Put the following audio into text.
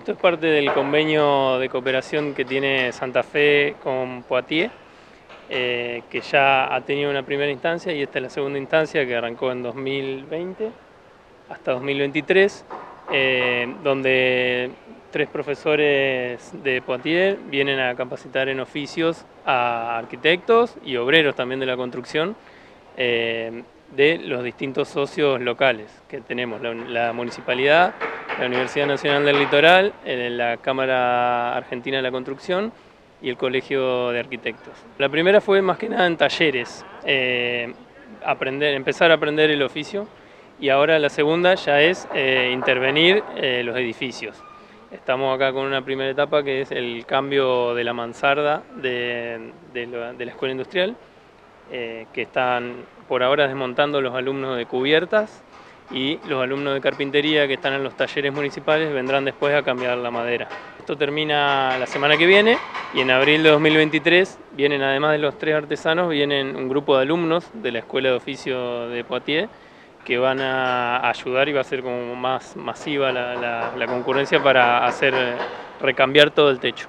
Esto es parte del convenio de cooperación que tiene Santa Fe con Poitiers, eh, que ya ha tenido una primera instancia y esta es la segunda instancia que arrancó en 2020 hasta 2023, eh, donde tres profesores de Poitiers vienen a capacitar en oficios a arquitectos y obreros también de la construcción eh, de los distintos socios locales que tenemos, la municipalidad, la Universidad Nacional del Litoral, la Cámara Argentina de la Construcción y el Colegio de Arquitectos. La primera fue más que nada en talleres, eh, aprender, empezar a aprender el oficio y ahora la segunda ya es eh, intervenir eh, los edificios. Estamos acá con una primera etapa que es el cambio de la mansarda de, la, de la escuela industrial, que están por ahora desmontando los alumnos de cubiertas y los alumnos de carpintería que están en los talleres municipales vendrán después a cambiar la madera. Esto termina la semana que viene y en abril de 2023 vienen, además de los tres artesanos, vienen un grupo de alumnos de la Escuela de Oficio de Poitiers que van a ayudar y va a ser como más masiva la, la concurrencia para hacer recambiar todo el techo.